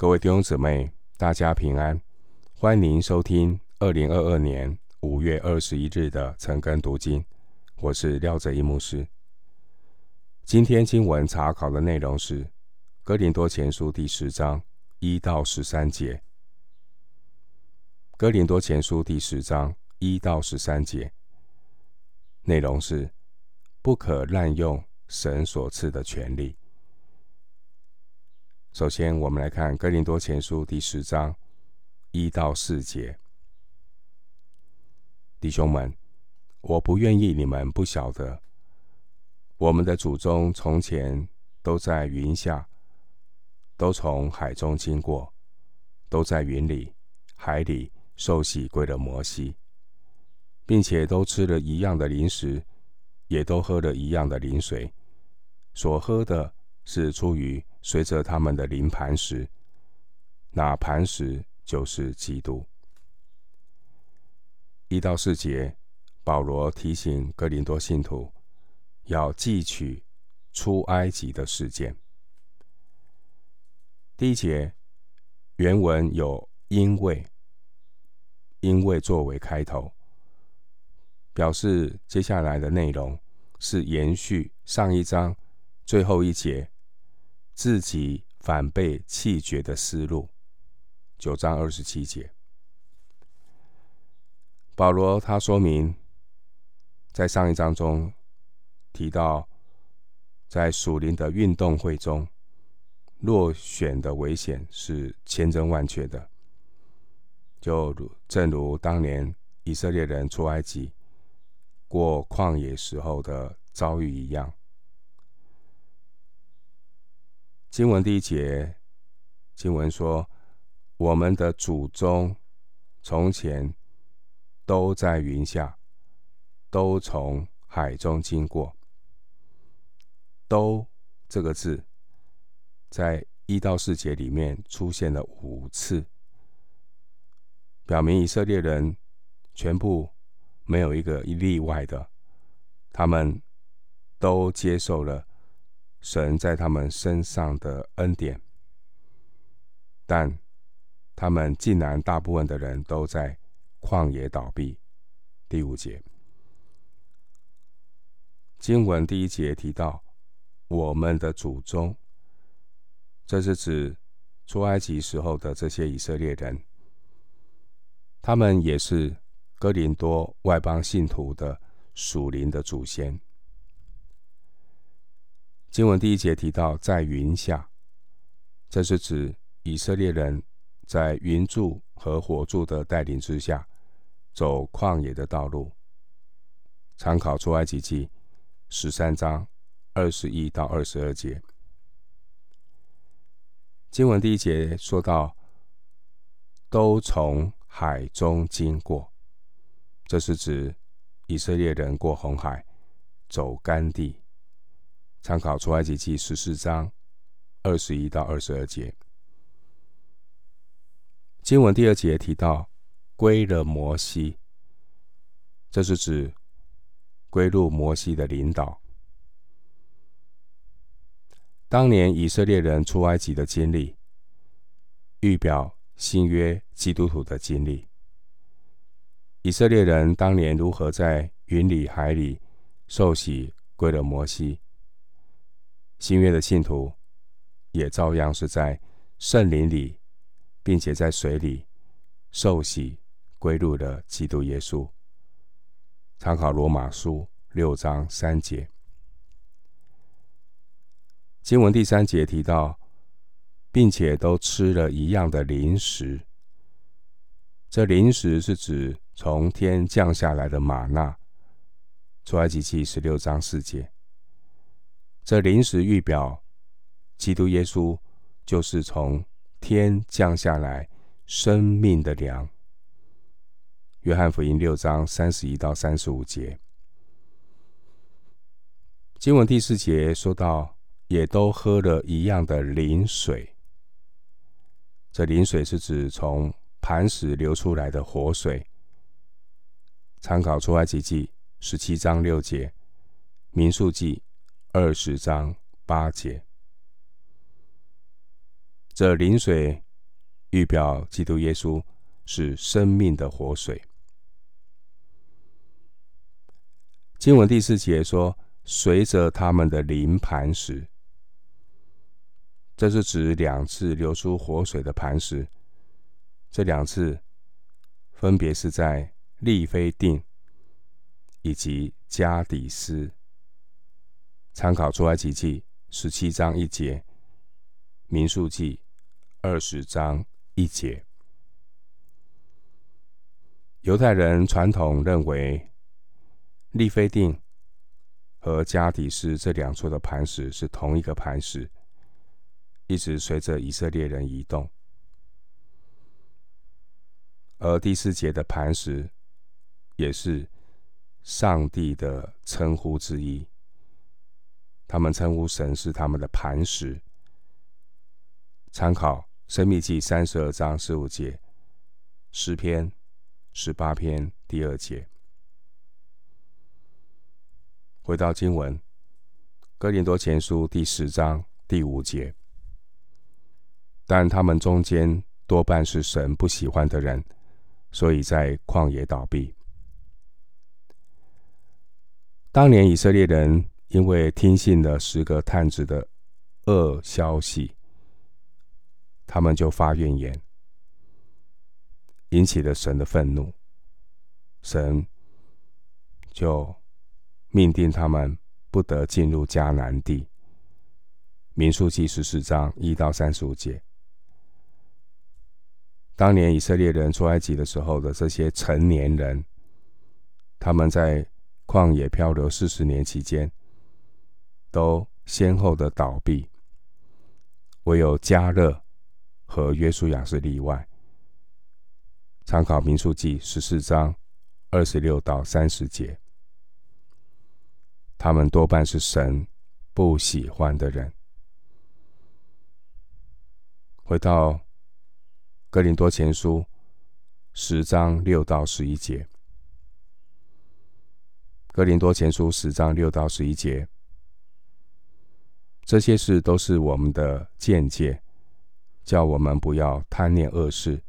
各位弟兄姊妹，大家平安，欢迎收听二零二二年五月二十一日的晨更读经。我是廖哲一牧师。今天经文查考的内容是《哥林多前书》第十章一到十三节，《哥林多前书》第十章一到十三节内容是不可滥用神所赐的权利。首先，我们来看《哥林多前书》第十章一到四节。弟兄们，我不愿意你们不晓得，我们的祖宗从前都在云下，都从海中经过，都在云里、海里受洗归了摩西，并且都吃了一样的零食，也都喝了一样的灵水，所喝的是出于。随着他们的灵磐石，那磐石就是基督。一到四节，保罗提醒哥林多信徒要记取出埃及的事件。第一节原文有因为，因为作为开头，表示接下来的内容是延续上一章最后一节。自己反被弃绝的思路，九章二十七节，保罗他说明，在上一章中提到，在属灵的运动会中，落选的危险是千真万确的，就如正如当年以色列人出埃及过旷野时候的遭遇一样。经文第一节，经文说：“我们的祖宗从前都在云下，都从海中经过。”“都”这个字在一到四节里面出现了五次，表明以色列人全部没有一个例外的，他们都接受了。神在他们身上的恩典，但他们竟然大部分的人都在旷野倒闭。第五节经文第一节提到我们的祖宗，这是指出埃及时候的这些以色列人，他们也是哥林多外邦信徒的属灵的祖先。经文第一节提到在云下，这是指以色列人在云柱和火柱的带领之下走旷野的道路。参考出埃及记十三章二十一到二十二节。经文第一节说到都从海中经过，这是指以色列人过红海走干地。参考出埃及记十四章二十一到二十二节，经文第二节提到归了摩西，这是指归入摩西的领导。当年以色列人出埃及的经历，预表新约基督徒的经历。以色列人当年如何在云里海里受洗归了摩西。新约的信徒也照样是在圣灵里，并且在水里受洗归入了基督耶稣。参考罗马书六章三节。经文第三节提到，并且都吃了一样的灵食。这灵食是指从天降下来的吗哪。出埃及记十六章四节。这临时预表基督耶稣，就是从天降下来生命的粮。约翰福音六章三十一到三十五节，经文第四节说到，也都喝了一样的灵水。这灵水是指从磐石流出来的活水。参考出埃及记十七章六节，民数记。二十章八节，这灵水预表基督耶稣是生命的活水。经文第四节说：“随着他们的灵磐石。”这是指两次流出活水的磐石。这两次分别是在利非定以及加底斯。参考出埃及记十七章一节，民数记二十章一节。犹太人传统认为，利非定和加底斯这两处的磐石是同一个磐石。一直随着以色列人移动，而第四节的磐石也是上帝的称呼之一。他们称呼神是他们的磐石。参考《申命记》三十二章十五节，《诗篇》十八篇第二节。回到经文，《哥林多前书》第十章第五节。但他们中间多半是神不喜欢的人，所以在旷野倒闭。当年以色列人因为听信了十个探子的恶消息，他们就发怨言，引起了神的愤怒，神就命定他们不得进入迦南地。民数记十四章一到三十五节。当年以色列人出埃及的时候的这些成年人，他们在旷野漂流四十年期间，都先后的倒闭，唯有迦勒和约书亚是例外。参考民数记十四章二十六到三十节，他们多半是神不喜欢的人。回到。哥林多前书十章六到十一节。哥林多前书十章六到十一节，这些事都是我们的见解，叫我们不要贪恋恶事，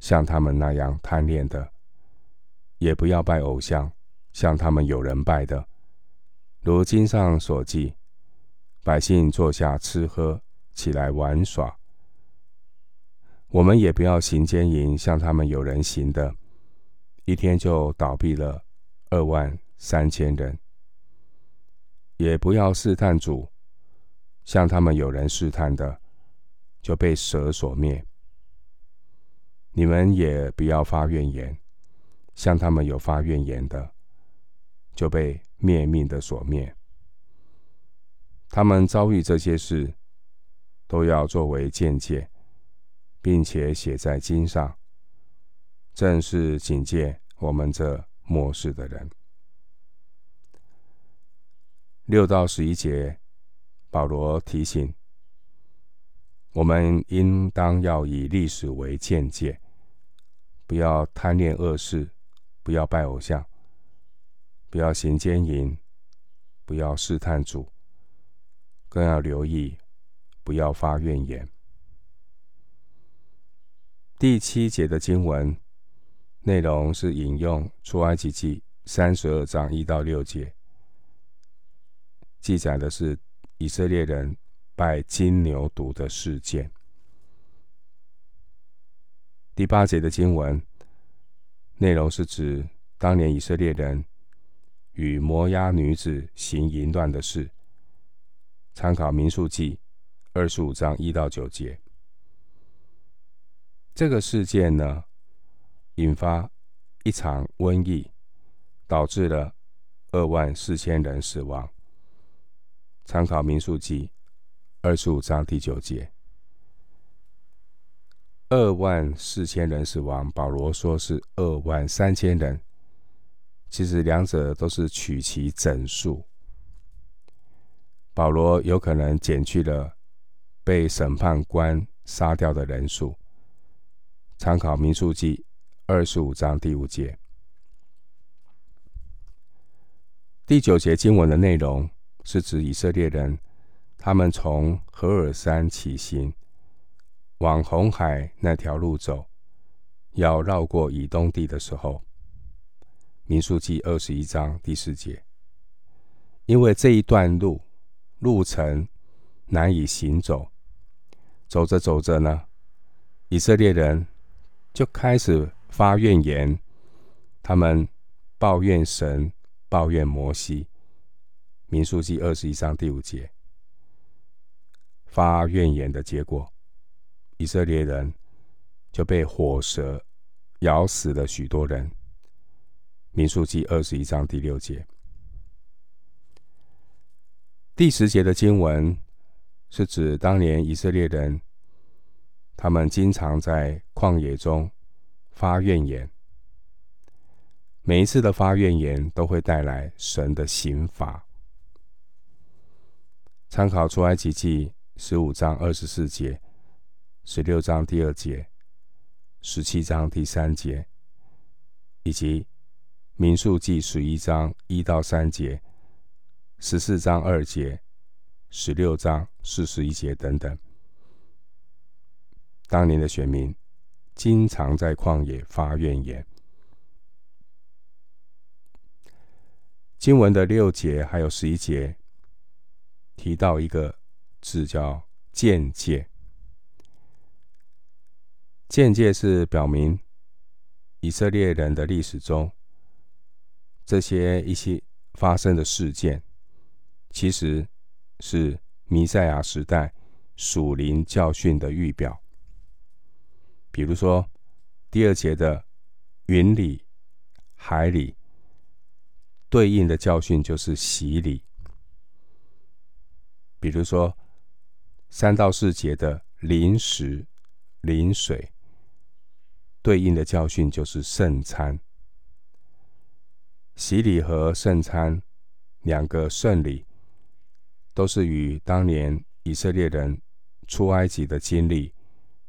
像他们那样贪恋的；也不要拜偶像，像他们有人拜的。如经上所记，百姓坐下吃喝，起来玩耍。我们也不要行奸淫，像他们有人行的，一天就倒闭了二万三千人；也不要试探主，像他们有人试探的，就被蛇所灭。你们也不要发怨言，像他们有发怨言的，就被灭命的所灭。他们遭遇这些事，都要作为鉴戒。并且写在经上，正是警戒我们这末世的人。六到十一节，保罗提醒我们，应当要以历史为鉴戒，不要贪恋恶事，不要拜偶像，不要行奸淫，不要试探主，更要留意，不要发怨言。第七节的经文内容是引用出埃及记三十二章一到六节，记载的是以色列人拜金牛犊的事件。第八节的经文内容是指当年以色列人与摩押女子行淫乱的事，参考民数记二十五章一到九节。这个事件呢，引发一场瘟疫，导致了二万四千人死亡。参考民数记二十五章第九节，二万四千人死亡。保罗说是二万三千人，其实两者都是取其整数。保罗有可能减去了被审判官杀掉的人数。参考民数记二十五章第五节、第九节经文的内容，是指以色列人，他们从何尔山起行，往红海那条路走，要绕过以东地的时候，民数记二十一章第四节，因为这一段路路程难以行走，走着走着呢，以色列人就开始发怨言，他们抱怨神，抱怨摩西。民数记二十一章第五节，发怨言的结果。以色列人就被火蛇咬死了许多人。民数记二十一章第六节，第十节的经文是指当年以色列人，他们经常在旷野中发怨言。每一次的发怨言都会带来神的刑罚。参考出埃及记十五章二十四节。十六章第二节，十七章第三节，以及民数记十一章一到三节，十四章二节，十六章四十一节等等。当年的选民经常在旷野发怨言。经文的六节还有十一节提到一个字叫“见解”。见解是表明以色列人的历史中，这些一些发生的事件，其实是弥赛亚时代属灵教训的预表。比如说，第二节的云里、海里，对应的教训就是洗礼；比如说，三到四节的临时、临水。对应的教训就是圣餐、洗礼和圣餐两个圣礼，都是与当年以色列人出埃及的经历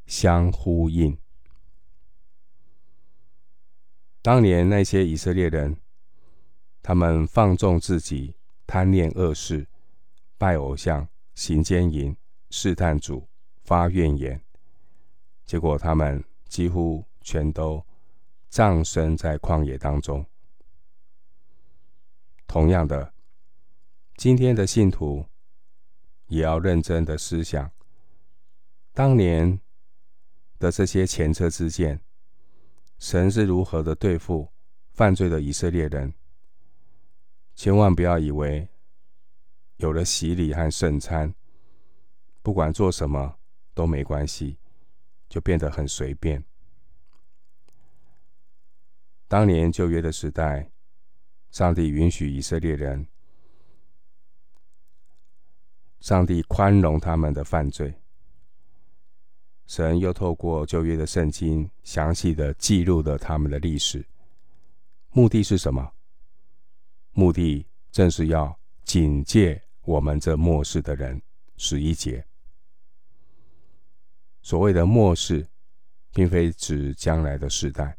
相呼应。当年那些以色列人，他们放纵自己，贪恋恶事，拜偶像，行奸淫，试探主，发怨言，结果他们几乎。全都葬身在旷野当中。同样的，今天的信徒也要认真的思想，当年的这些前车之鉴，神是如何的对付犯罪的以色列人。千万不要以为有了洗礼和圣餐，不管做什么都没关系，就变得很随便。当年旧约的时代，上帝允许以色列人，上帝宽容他们的犯罪。神又透过旧约的圣经，详细的记录了他们的历史。目的是什么？目的正是要警戒我们这末世的人。十一节，所谓的末世，并非指将来的世代。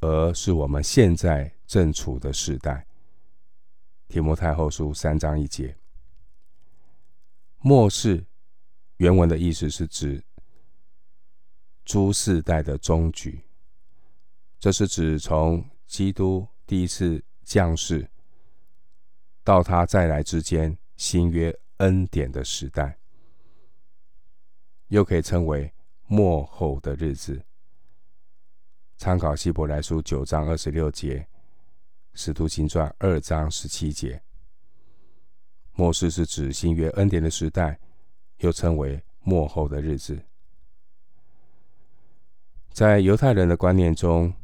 而是我们现在正处的时代。提摩太后书三章一节，末世原文的意思是指诸世代的终局，这是指从基督第一次降世到他再来之间新约恩典的时代，又可以称为末后的日子。参考希伯来书九章二十六节，使徒行传二章十七节。末世是指新约恩典的时代，又称为末后的日子。在犹太人的观念中，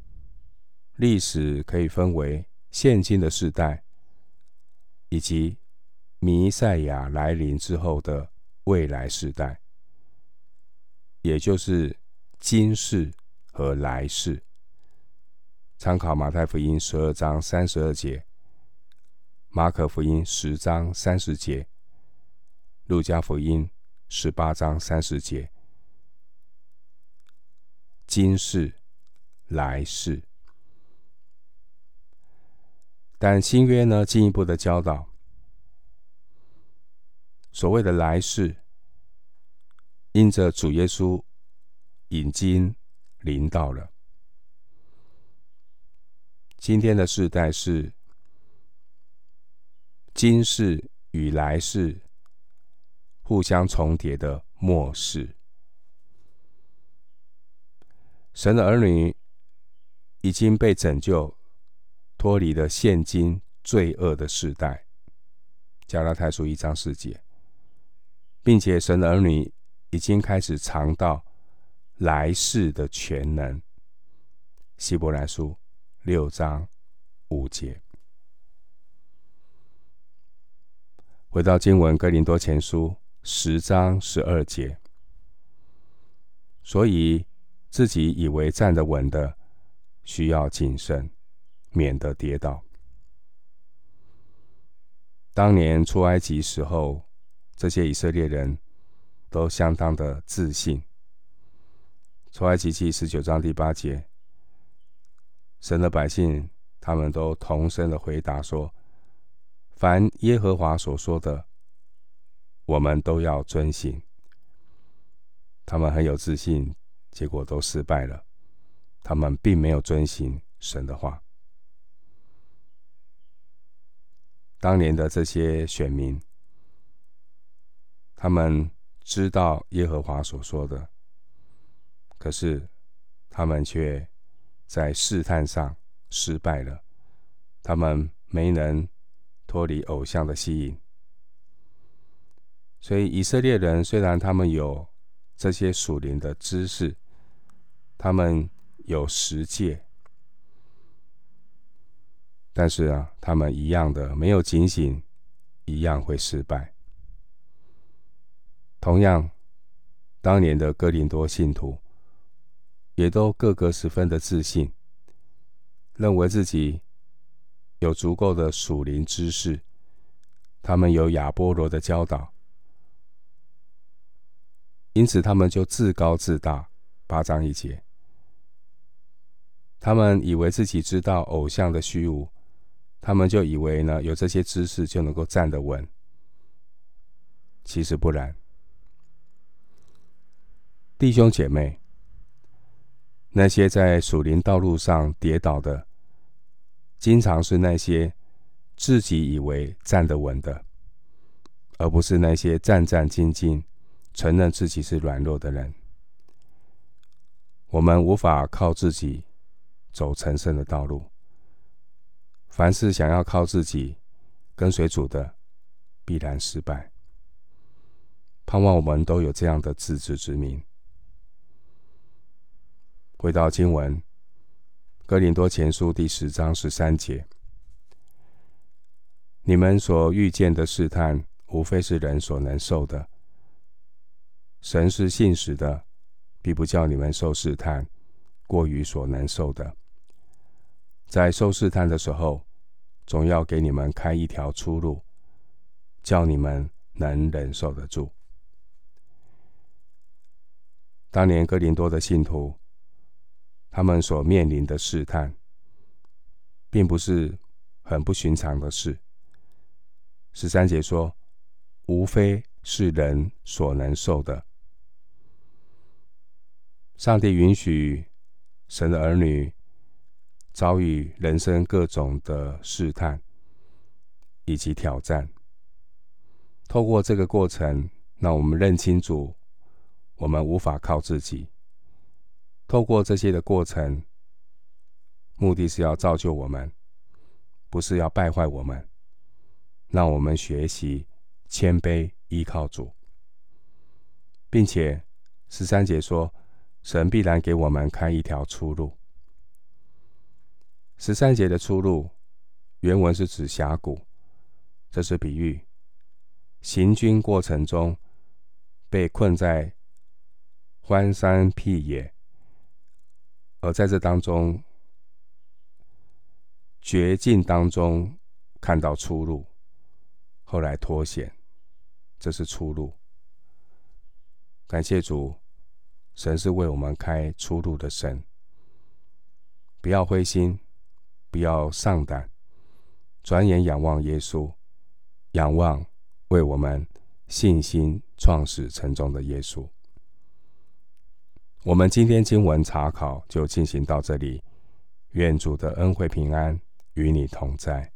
历史可以分为现今的世代，以及弥赛亚来临之后的未来世代，也就是今世。和来世，参考马太福音十二章三十二节，马可福音十章三十节，路加福音十八章三十节，今世、来世。但新约呢，进一步的教导，所谓的来世，因着主耶稣已经临到了。今天的世代是今世与来世互相重叠的末世。神的儿女已经被拯救，脱离了现今罪恶的世代。加拉太书一章四节，并且神的儿女已经开始尝到来世的全能。希伯来书。六章五节，回到经文，哥林多前书十章十二节。所以自己以为站得稳的，需要谨慎，免得跌倒。当年出埃及时候，这些以色列人都相当的自信。出埃及记十九章第八节。神的百姓，他们都同声的回答说：“凡耶和华所说的，我们都要遵行。”他们很有自信，结果都失败了。他们并没有遵行神的话。当年的这些选民，他们知道耶和华所说的，可是他们却。在试探上失败了，他们没能脱离偶像的吸引。所以以色列人虽然他们有这些属灵的知识，他们有十诫，但是啊，他们一样的没有警醒，一样会失败。同样，当年的哥林多信徒。也都个个十分的自信，认为自己有足够的属灵知识，他们有亚波罗的教导，因此他们就自高自大。八章一节，他们以为自己知道偶像的虚无，他们就以为呢，有这些知识就能够站得稳，其实不然，弟兄姐妹。那些在属灵道路上跌倒的，经常是那些自己以为站得稳的，而不是那些战战兢兢、承认自己是软弱的人。我们无法靠自己走成圣的道路。凡是想要靠自己跟随主的，必然失败。盼望我们都有这样的自知之明。回到经文，《哥林多前书》第十章十三节：你们所遇见的试探，无非是人所能受的。神是信实的，必不叫你们受试探，过于所能受的。在受试探的时候，总要给你们开一条出路，叫你们能忍受得住。当年哥林多的信徒。他们所面临的试探，并不是很不寻常的事。十三节说，无非是人所能受的。上帝允许神的儿女遭遇人生各种的试探以及挑战。透过这个过程，让我们认清楚，我们无法靠自己。透过这些的过程，目的是要造就我们，不是要败坏我们。让我们学习谦卑，依靠主，并且十三节说，神必然给我们开一条出路。十三节的出路，原文是指峡谷，这是比喻。行军过程中被困在荒山僻野。而在这当中，绝境当中看到出路，后来脱险，这是出路。感谢主，神是为我们开出路的神。不要灰心，不要丧胆，转眼仰望耶稣，仰望为我们信心创始成终的耶稣。我们今天经文查考就进行到这里，愿主的恩惠平安与你同在。